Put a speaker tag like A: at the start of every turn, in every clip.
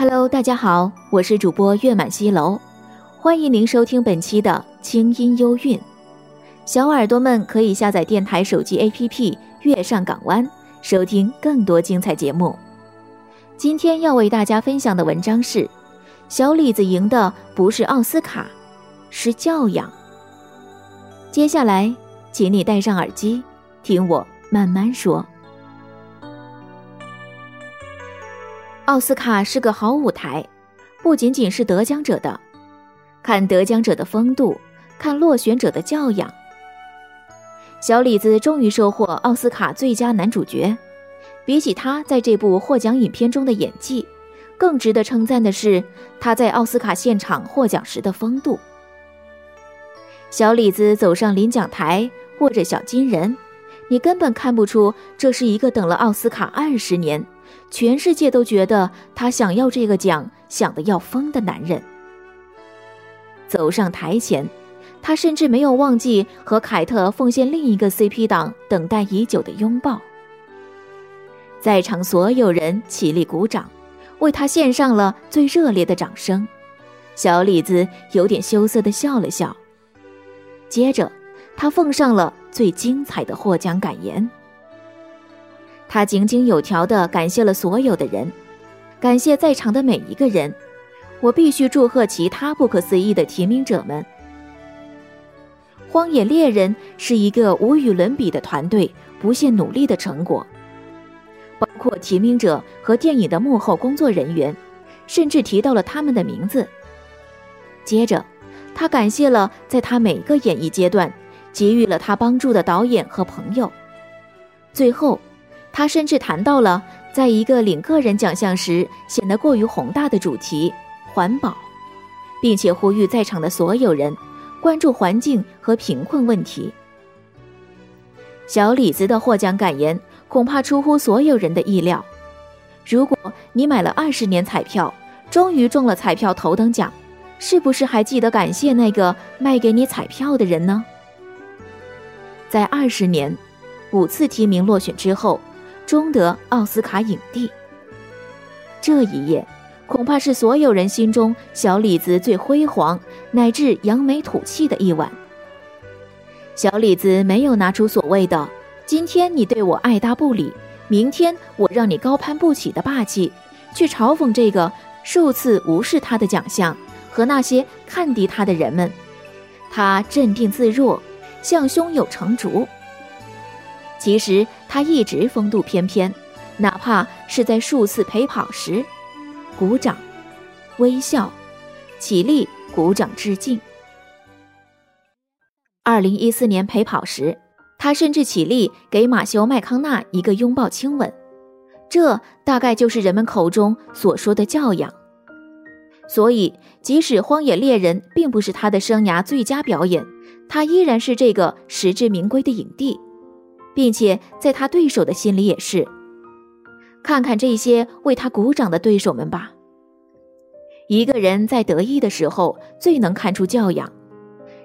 A: Hello，大家好，我是主播月满西楼，欢迎您收听本期的清音幽韵。小耳朵们可以下载电台手机 APP《月上港湾》，收听更多精彩节目。今天要为大家分享的文章是：小李子赢的不是奥斯卡，是教养。接下来，请你戴上耳机，听我慢慢说。奥斯卡是个好舞台，不仅仅是得奖者的，看得奖者的风度，看落选者的教养。小李子终于收获奥斯卡最佳男主角，比起他在这部获奖影片中的演技，更值得称赞的是他在奥斯卡现场获奖时的风度。小李子走上领奖台，握着小金人，你根本看不出这是一个等了奥斯卡二十年。全世界都觉得他想要这个奖，想得要疯的男人。走上台前，他甚至没有忘记和凯特奉献另一个 CP 党等待已久的拥抱。在场所有人起立鼓掌，为他献上了最热烈的掌声。小李子有点羞涩地笑了笑，接着他奉上了最精彩的获奖感言。他井井有条地感谢了所有的人，感谢在场的每一个人。我必须祝贺其他不可思议的提名者们。《荒野猎人》是一个无与伦比的团队不懈努力的成果，包括提名者和电影的幕后工作人员，甚至提到了他们的名字。接着，他感谢了在他每个演艺阶段给予了他帮助的导演和朋友。最后。他甚至谈到了在一个领个人奖项时显得过于宏大的主题——环保，并且呼吁在场的所有人关注环境和贫困问题。小李子的获奖感言恐怕出乎所有人的意料。如果你买了二十年彩票，终于中了彩票头等奖，是不是还记得感谢那个卖给你彩票的人呢？在二十年、五次提名落选之后。终得奥斯卡影帝。这一夜，恐怕是所有人心中小李子最辉煌乃至扬眉吐气的一晚。小李子没有拿出所谓的“今天你对我爱答不理，明天我让你高攀不起”的霸气，去嘲讽这个数次无视他的奖项和那些看低他的人们。他镇定自若，像胸有成竹。其实他一直风度翩翩，哪怕是在数次陪跑时，鼓掌、微笑、起立鼓掌致敬。二零一四年陪跑时，他甚至起立给马修麦康纳一个拥抱亲吻，这大概就是人们口中所说的教养。所以，即使《荒野猎人》并不是他的生涯最佳表演，他依然是这个实至名归的影帝。并且在他对手的心里也是，看看这些为他鼓掌的对手们吧。一个人在得意的时候最能看出教养，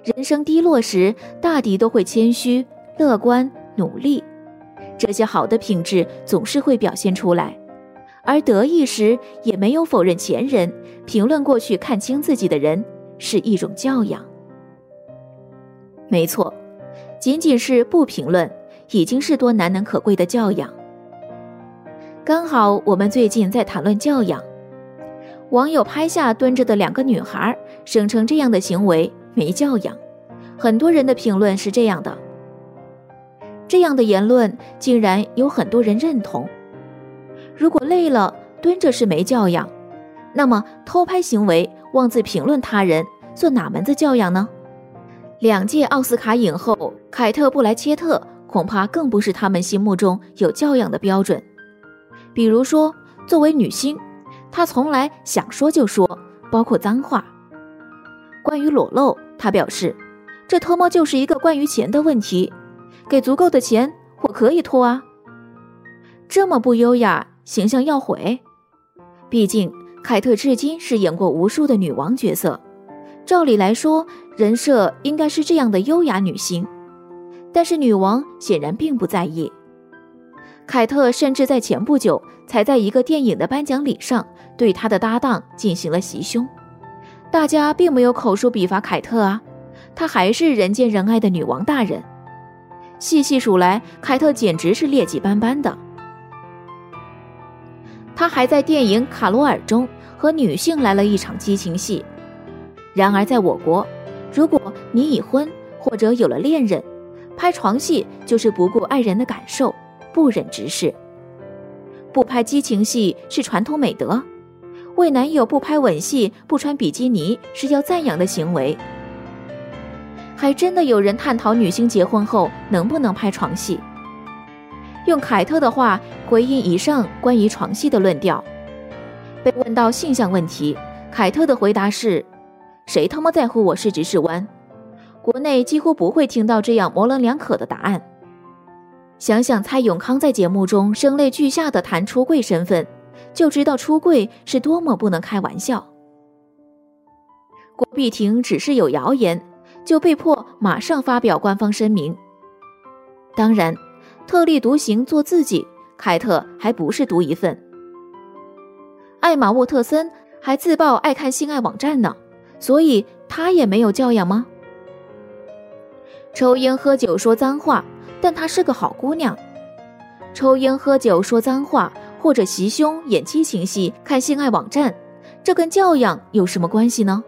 A: 人生低落时大抵都会谦虚、乐观、努力，这些好的品质总是会表现出来。而得意时也没有否认前人，评论过去看清自己的人是一种教养。没错，仅仅是不评论。已经是多难能可贵的教养。刚好我们最近在谈论教养，网友拍下蹲着的两个女孩，声称这样的行为没教养。很多人的评论是这样的：这样的言论竟然有很多人认同。如果累了蹲着是没教养，那么偷拍行为、妄自评论他人，算哪门子教养呢？两届奥斯卡影后凯特·布莱切特恐怕更不是他们心目中有教养的标准。比如说，作为女星，她从来想说就说，包括脏话。关于裸露，她表示，这特么就是一个关于钱的问题，给足够的钱，我可以脱啊。这么不优雅，形象要毁。毕竟，凯特至今是演过无数的女王角色，照理来说。人设应该是这样的优雅女性，但是女王显然并不在意。凯特甚至在前不久才在一个电影的颁奖礼上对她的搭档进行了袭胸，大家并没有口诛笔伐凯特啊，她还是人见人爱的女王大人。细细数来，凯特简直是劣迹斑斑的。她还在电影《卡罗尔》中和女性来了一场激情戏，然而在我国。如果你已婚或者有了恋人，拍床戏就是不顾爱人的感受，不忍直视。不拍激情戏是传统美德，为男友不拍吻戏、不穿比基尼是要赞扬的行为。还真的有人探讨女星结婚后能不能拍床戏。用凯特的话回应以上关于床戏的论调。被问到性向问题，凯特的回答是。谁他妈在乎我是直是弯？国内几乎不会听到这样模棱两可的答案。想想蔡永康在节目中声泪俱下的谈出柜身份，就知道出柜是多么不能开玩笑。郭碧婷只是有谣言，就被迫马上发表官方声明。当然，特立独行做自己，凯特还不是独一份。艾玛沃特森还自曝爱看性爱网站呢。所以她也没有教养吗？抽烟喝酒说脏话，但她是个好姑娘。抽烟喝酒说脏话，或者袭胸演激情戏、看性爱网站，这跟教养有什么关系呢？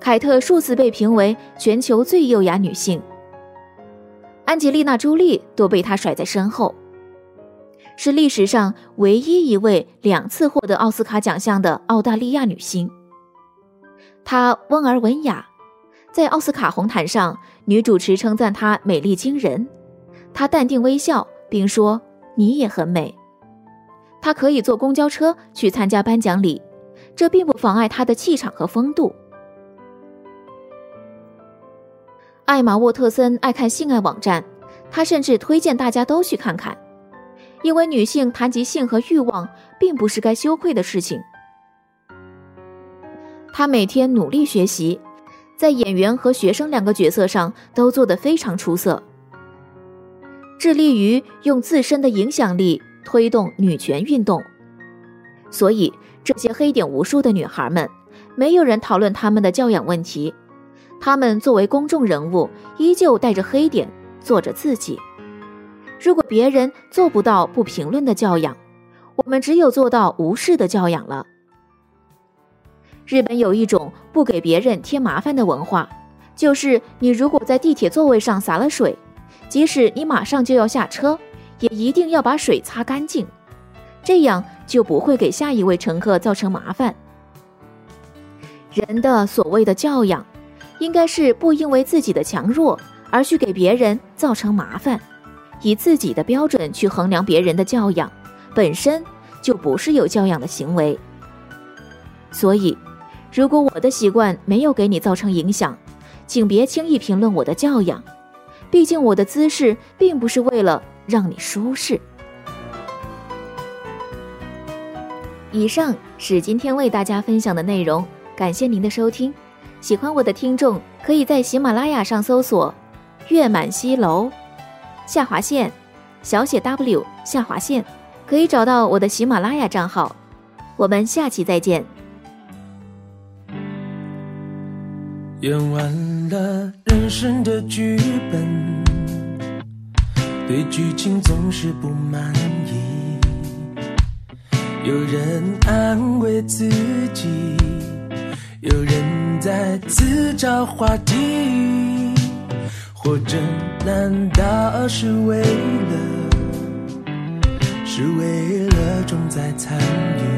A: 凯特数次被评为全球最优雅女性，安吉丽娜·朱莉都被她甩在身后。是历史上唯一一位两次获得奥斯卡奖项的澳大利亚女星。她温而文雅，在奥斯卡红毯上，女主持称赞她美丽惊人，她淡定微笑，并说：“你也很美。”她可以坐公交车去参加颁奖礼，这并不妨碍她的气场和风度。艾玛沃特森爱看性爱网站，她甚至推荐大家都去看看。因为女性谈及性和欲望，并不是该羞愧的事情。她每天努力学习，在演员和学生两个角色上都做得非常出色，致力于用自身的影响力推动女权运动。所以，这些黑点无数的女孩们，没有人讨论她们的教养问题。她们作为公众人物，依旧带着黑点，做着自己。如果别人做不到不评论的教养，我们只有做到无视的教养了。日本有一种不给别人添麻烦的文化，就是你如果在地铁座位上洒了水，即使你马上就要下车，也一定要把水擦干净，这样就不会给下一位乘客造成麻烦。人的所谓的教养，应该是不因为自己的强弱而去给别人造成麻烦。以自己的标准去衡量别人的教养，本身就不是有教养的行为。所以，如果我的习惯没有给你造成影响，请别轻易评论我的教养。毕竟我的姿势并不是为了让你舒适。以上是今天为大家分享的内容，感谢您的收听。喜欢我的听众可以在喜马拉雅上搜索“月满西楼”。下划线，小写 W 下划线，可以找到我的喜马拉雅账号。我们下期再见。
B: 演完了人生的剧本，对剧情总是不满意。有人安慰自己，有人在自找话题。活着难道是为了？是为了重在参与。